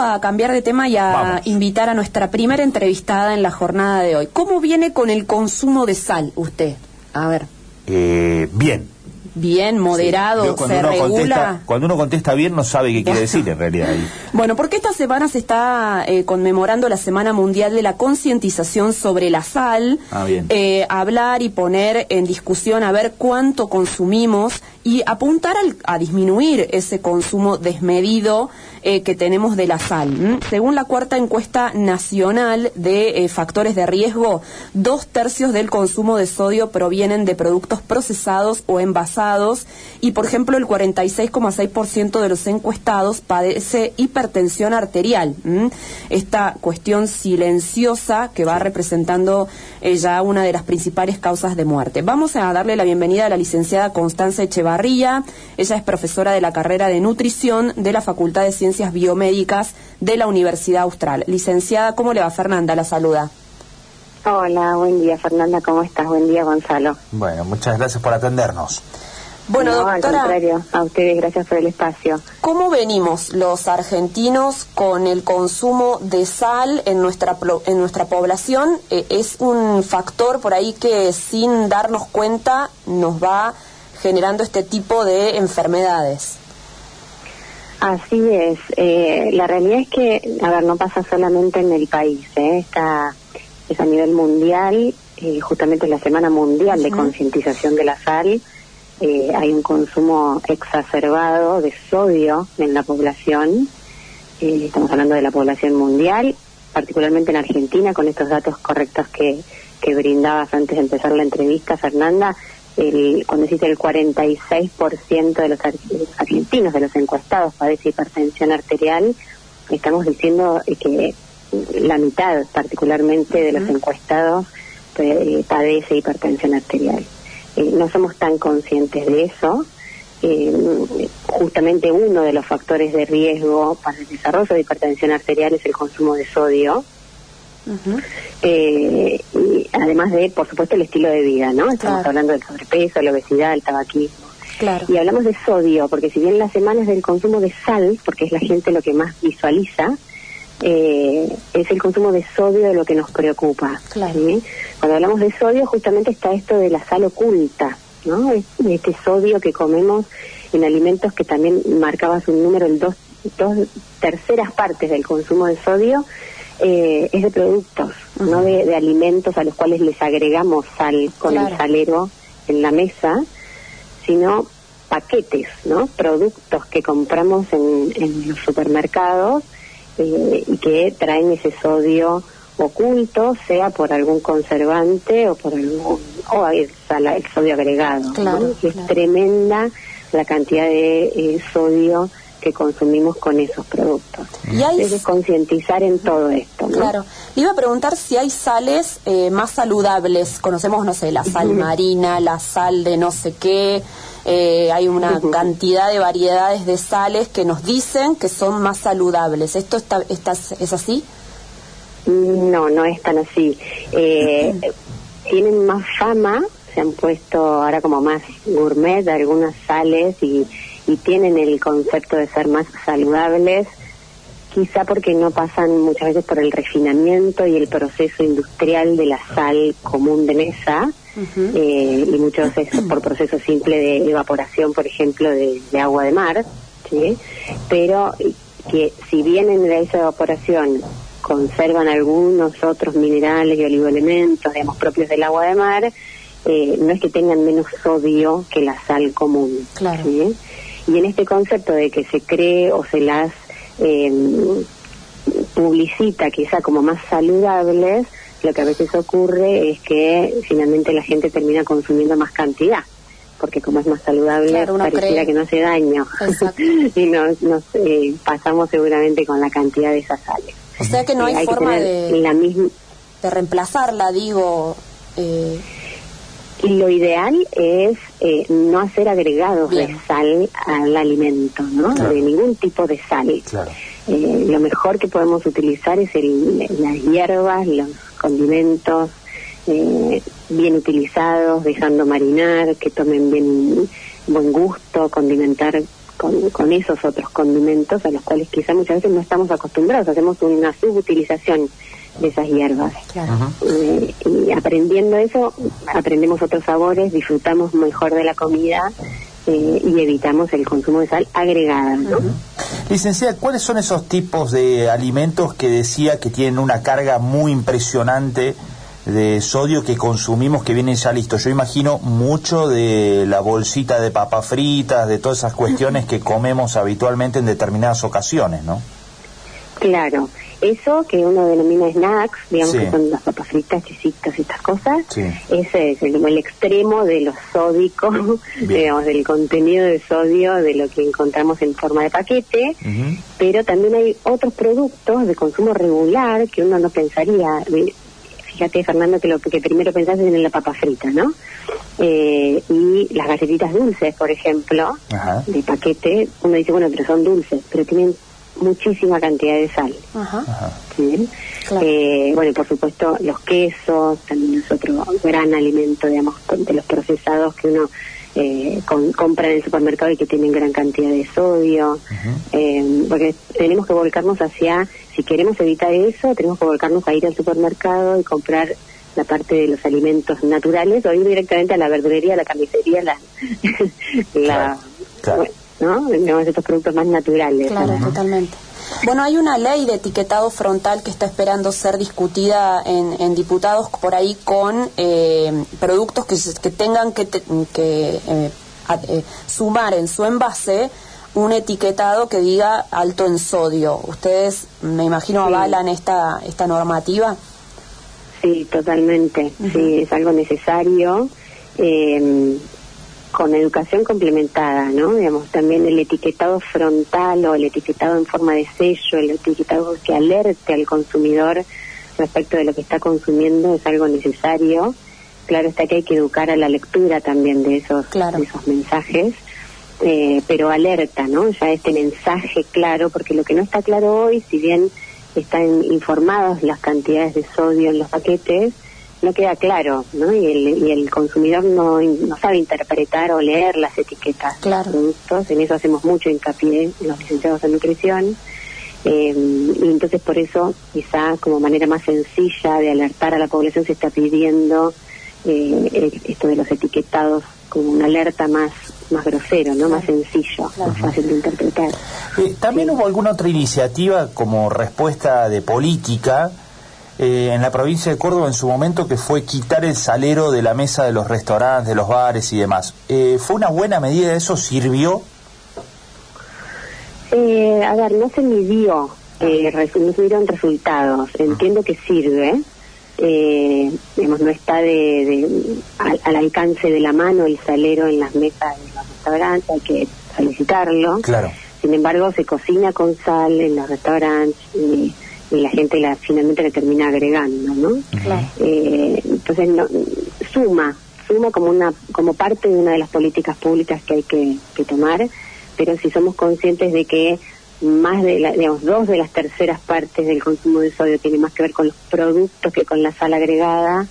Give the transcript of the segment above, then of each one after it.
a cambiar de tema y a invitar a nuestra primera entrevistada en la jornada de hoy. ¿Cómo viene con el consumo de sal usted? A ver. Eh, bien, bien, moderado, se regula. cuando uno contesta bien no sabe qué quiere decir en realidad. Bueno, porque esta semana se está eh, conmemorando la Semana Mundial de la Concientización sobre la Sal. Ah, bien. Eh, hablar y poner en discusión a ver cuánto consumimos y apuntar a disminuir ese consumo desmedido eh, que tenemos de la sal. Según la cuarta encuesta nacional de factores de riesgo, dos tercios del consumo de sodio provienen de productos procesados o envasados y, por ejemplo, el 46,6% de los encuestados padece hipertensión arterial. Esta cuestión silenciosa que va representando eh, ya una de las principales causas de muerte. Vamos a darle la bienvenida a la licenciada Constanza Echevarría. Ella es profesora de la carrera de nutrición de la Facultad de Ciencias Biomédicas de la Universidad Austral. Licenciada, ¿cómo le va Fernanda? La saluda. Hola, buen día Fernanda, ¿cómo estás? Buen día Gonzalo. Bueno, muchas gracias por atendernos. Bueno, doctora, al contrario, a ustedes gracias por el espacio. ¿Cómo venimos los argentinos con el consumo de sal en nuestra en nuestra población? Eh, es un factor por ahí que sin darnos cuenta nos va generando este tipo de enfermedades. Así es. Eh, la realidad es que, a ver, no pasa solamente en el país, ¿eh? Está, es a nivel mundial, eh, justamente la Semana Mundial de Concientización de la Sal eh, hay un consumo exacerbado de sodio en la población. Eh, estamos hablando de la población mundial, particularmente en Argentina, con estos datos correctos que, que brindabas antes de empezar la entrevista, Fernanda. El, cuando dice el 46% de los argentinos, de los encuestados, padece hipertensión arterial, estamos diciendo que la mitad, particularmente, de los encuestados eh, padece hipertensión arterial. Eh, no somos tan conscientes de eso. Eh, justamente uno de los factores de riesgo para el desarrollo de hipertensión arterial es el consumo de sodio. Eh, y además de, por supuesto, el estilo de vida, ¿no? Estamos hablando del sobrepeso, la obesidad, el tabaquismo. Y hablamos de sodio, porque si bien las semanas del consumo de sal, porque es la gente lo que más visualiza, eh, es el consumo de sodio de lo que nos preocupa. Cuando hablamos de sodio, justamente está esto de la sal oculta, ¿no? Este sodio que comemos en alimentos que también marcabas un número, el dos, dos terceras partes del consumo de sodio eh, es de productos, no de, alimentos a los cuales les agregamos sal con el salero en la mesa, sino paquetes, ¿no? Productos que compramos en, en los supermercados eh, y que traen ese sodio oculto, sea por algún conservante o por algún o el, sodio agregado. Es tremenda la cantidad de eh, sodio que consumimos con esos productos. Y hay... concientizar en todo esto. Claro. iba a preguntar si hay sales eh, más saludables. Conocemos, no sé, la sal marina, la sal de no sé qué. Eh, hay una cantidad de variedades de sales que nos dicen que son más saludables. ¿Esto está, está, es así? No, no es tan así. Eh, tienen más fama, se han puesto ahora como más gourmet algunas sales y, y tienen el concepto de ser más saludables, quizá porque no pasan muchas veces por el refinamiento y el proceso industrial de la sal común de mesa eh, y muchos veces por proceso simple de evaporación, por ejemplo, de, agua de mar, ¿sí? pero que si bien en esa evaporación conservan algunos otros minerales y oligoelementos, digamos, propios del agua de mar, eh, no es que tengan menos sodio que la sal común. Claro. Y en este concepto de que se cree o se las eh, publicita quizá como más saludables, lo que a veces ocurre es que finalmente la gente termina consumiendo más cantidad porque como es más saludable pareciera que no hace daño y nos, eh, pasamos seguramente con la cantidad de esas sales. O sea que no hay, forma de, la de reemplazarla, digo. Eh... Y lo ideal es eh, no hacer agregados de sal al alimento, ¿no? De ningún tipo de sal. Eh, lo mejor que podemos utilizar es el, las hierbas, los condimentos eh, bien utilizados, dejando marinar, que tomen bien buen gusto, condimentar con, esos otros condimentos a los cuales quizá muchas veces no estamos acostumbrados, hacemos una subutilización de esas hierbas. Eh, y aprendiendo eso, aprendemos otros sabores, disfrutamos mejor de la comida eh, y evitamos el consumo de sal agregada. ¿no? Licenciada, ¿cuáles son esos tipos de alimentos que decía que tienen una carga muy impresionante de sodio que consumimos que vienen ya listos? Yo imagino mucho de la bolsita de papas fritas, de todas esas cuestiones que comemos habitualmente en determinadas ocasiones, ¿no? Claro, eso que uno denomina snacks, digamos que son las papas fritas, chisitos y estas cosas, ese es el, extremo de lo sódico, digamos, del contenido de sodio de lo que encontramos en forma de paquete, pero también hay otros productos de consumo regular que uno no pensaría. Fíjate, Fernando, que lo que primero pensás es en la papa frita, ¿no? Eh, y las galletitas dulces, por ejemplo, de paquete, uno dice, bueno, pero son dulces, pero tienen muchísima cantidad de sal. Eh, bueno, por supuesto, los quesos también es otro gran alimento, digamos, de los procesados que uno eh, compra en el supermercado y que tienen gran cantidad de sodio. Eh, porque tenemos que volcarnos hacia, si queremos evitar eso, tenemos que volcarnos a ir al supermercado y comprar la parte de los alimentos naturales o ir directamente a la verdulería, a la carnicería, la, la ¿no? estos productos más naturales. Claro, totalmente. Bueno, hay una ley de etiquetado frontal que está esperando ser discutida en, diputados por ahí con eh, productos que, que, tengan que, que eh, eh, sumar en su envase un etiquetado que diga alto en sodio. ¿Ustedes, me imagino, avalan esta, esta normativa? Sí, totalmente. Sí, es algo necesario. Eh, con educación complementada, ¿no? Digamos, también el etiquetado frontal o el etiquetado en forma de sello, el etiquetado que alerte al consumidor respecto de lo que está consumiendo es algo necesario. Claro está que hay que educar a la lectura también de esos, esos mensajes, eh, pero alerta, ¿no? Ya este mensaje claro, porque lo que no está claro hoy, si bien están informados las cantidades de sodio en los paquetes, no queda claro, ¿no? Y el, y el consumidor no, no sabe interpretar o leer las etiquetas de los productos, en eso hacemos mucho hincapié los licenciados en nutrición. Eh, y entonces por eso quizá como manera más sencilla de alertar a la población se está pidiendo eh, esto de los etiquetados como una alerta más más grosero, no más sencillo, más fácil de interpretar. Eh, También hubo alguna otra iniciativa como respuesta de política eh, en la provincia de Córdoba en su momento que fue quitar el salero de la mesa de los restaurantes, de los bares y demás. Eh, ¿Fue una buena medida? ¿Eso sirvió? Eh, a ver, no se midió, no se dieron resultados. Entiendo que sirve. digamos, no está de, al, alcance de la mano el salero en las mesas de los restaurantes, hay que solicitarlo. Claro. Sin embargo, se cocina con sal en los restaurantes. Y, y la gente la finalmente le termina agregando, ¿no? Eh, entonces suma, suma como una como parte de una de las políticas públicas que hay que, tomar, pero si somos conscientes de que más de, la, digamos, dos de las terceras partes del consumo de sodio tiene más que ver con los productos que con la sal agregada,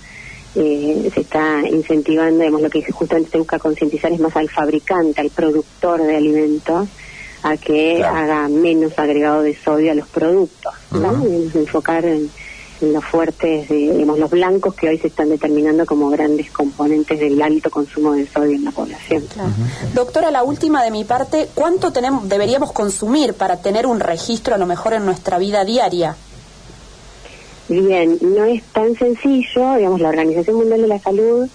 eh, se está incentivando, digamos, lo que justamente se busca concientizar es más al fabricante, al productor de alimentos, a que haga menos agregado de sodio a los productos, ¿no? enfocar en, los fuertes, digamos, los blancos que hoy se están determinando como grandes componentes del alto consumo de sodio en la población. Doctora, la última de mi parte, ¿cuánto tenemos, deberíamos consumir para tener un registro a lo mejor en nuestra vida diaria? Bien, no es tan sencillo, digamos, la Organización Mundial de la Salud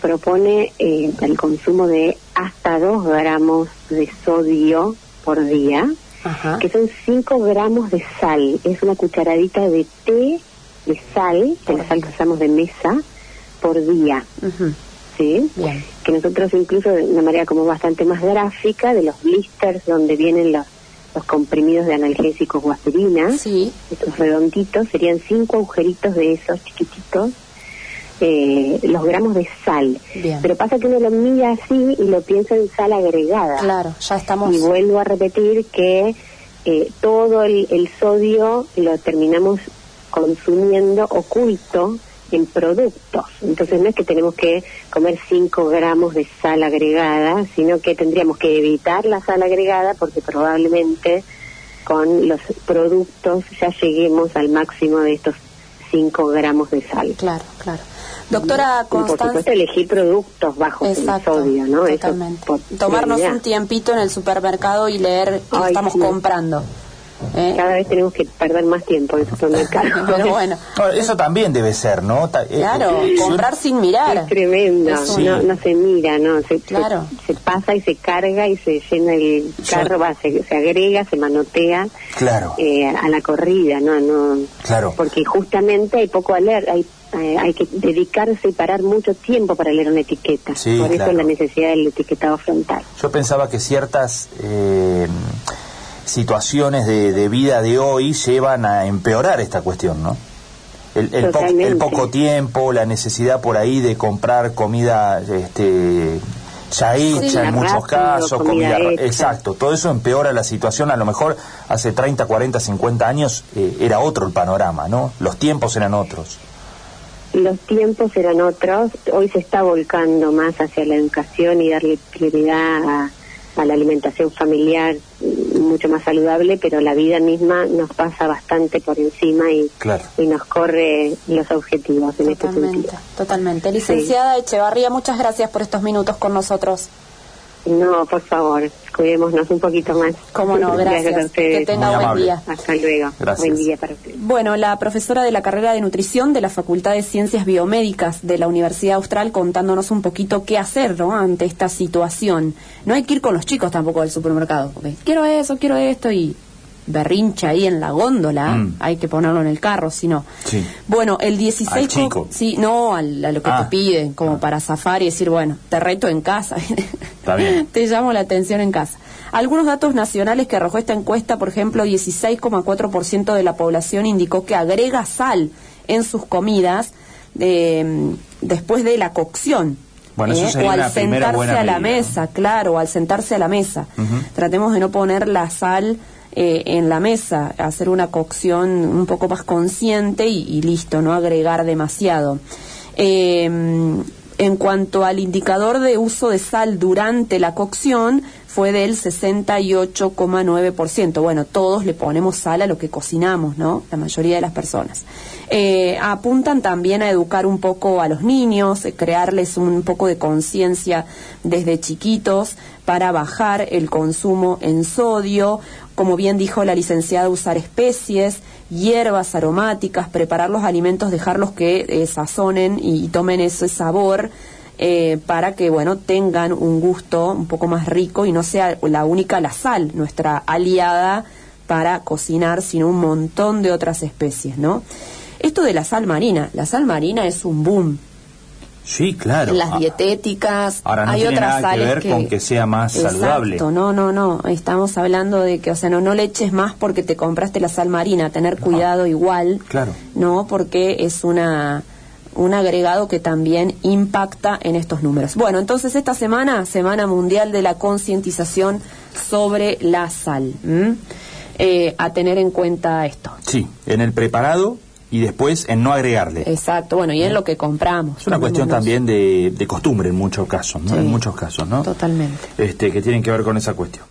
propone eh, el consumo de hasta 2 gramos de sodio por día, que son 5 gramos de sal. Es una cucharadita de té de sal, de la sal que usamos de mesa, por día. ¿Sí? Que nosotros incluso de una manera como bastante más gráfica, de los blisters donde vienen los, los comprimidos de analgésicos o aspirina, sí. estos redonditos, serían cinco agujeritos de esos chiquititos eh, los gramos de sal. Pero pasa que uno lo mira así y lo piensa en sal agregada. Claro, ya estamos. Y vuelvo a repetir que eh, todo el, sodio lo terminamos consumiendo oculto en productos. Entonces no es que tenemos que comer 5 gramos de sal agregada, sino que tendríamos que evitar la sal agregada porque probablemente con los productos ya lleguemos al máximo de estos 5 gramos de sal. Claro, claro. Doctora Constanza. Por supuesto, elegir productos bajos en sodio, ¿no? Totalmente. Tomarnos un tiempito en el supermercado y leer qué estamos comprando. ¿Eh? Cada vez tenemos que perder más tiempo en el supermercado. Pero bueno. Eso también debe ser, ¿no? Eh, claro, eh, comprar sin mirar. Es tremendo, no, se mira, ¿no? Se, claro. se, pasa y se carga y se llena el carro, va, se, agrega, se manotea claro. a la corrida, ¿no? no Claro. Porque justamente hay poco alerta, hay hay que dedicarse y parar mucho tiempo para leer una etiqueta. Por eso la necesidad del etiquetado frontal. Yo pensaba que ciertas eh, situaciones de, vida de hoy llevan a empeorar esta cuestión, ¿no? El, el, poco tiempo, la necesidad por ahí de comprar comida este, ya hecha en muchos casos, comida, exacto, todo eso empeora la situación, a lo mejor hace 30, 40, 50 años eh, era otro el panorama, ¿no? Los tiempos eran otros. Los tiempos eran otros, hoy se está volcando más hacia la educación y darle prioridad a a la alimentación familiar mucho más saludable, pero la vida misma nos pasa bastante por encima y, y nos corre los objetivos en este sentido. Totalmente. Licenciada Echevarría, muchas gracias por estos minutos con nosotros. No, por favor, cuidémonos un poquito más. Cómo no, gracias. Que tenga buen día. Hasta luego. Buen día para Bueno, la profesora de la carrera de nutrición de la Facultad de Ciencias Biomédicas de la Universidad Austral contándonos un poquito qué hacer ¿no? ante esta situación. No hay que ir con los chicos tampoco al supermercado. quiero eso, quiero esto y berrincha ahí en la góndola, mm. hay que ponerlo en el carro, si no. Bueno, el 16... chico? Sí, no, a lo que te ah. piden, como ah. para zafar y decir, bueno, te reto en casa. Está bien. te llamo la atención en casa. Algunos datos nacionales que arrojó esta encuesta, por ejemplo, 16,4% de la población indicó que agrega sal en sus comidas eh, después de la cocción. Bueno, eso eh, o al sentarse a la mesa, claro, o al sentarse a la mesa. Tratemos de no poner la sal eh, en la mesa, hacer una cocción un poco más consciente y, listo, no agregar demasiado. Em, en cuanto al indicador de uso de sal durante la cocción, fue del 68,9%. Bueno, todos le ponemos sal a lo que cocinamos, ¿no? La mayoría de las personas. Eh, apuntan también a educar un poco a los niños, eh, crearles un poco de conciencia desde chiquitos para bajar el consumo en sodio, como bien dijo la licenciada, usar especies, hierbas aromáticas, preparar los alimentos, dejarlos que eh, sazonen y tomen ese sabor eh, para que, bueno, tengan un gusto un poco más rico y no sea la única la sal, nuestra aliada para cocinar, sino un montón de otras especies, ¿no? Esto de la sal marina, la sal marina es un boom. Sí, claro. Las ah, dietéticas, Ahora no hay tiene otras nada que ver con que sea más saludable. No, no, no. Estamos hablando de que, o sea, no, no le eches más porque te compraste la sal marina, tener cuidado igual. Claro. No, porque es una un agregado que también impacta en estos números. Bueno, entonces esta semana, Semana Mundial de la Concientización sobre la Sal. Eh, a tener en cuenta esto. Sí, en el preparado y después en no agregarle. Exacto, bueno, y en lo que compramos. Es una cuestión también de, costumbre en muchos casos, ¿no? En muchos casos, ¿no? Totalmente. Este, que tienen que ver con esa cuestión.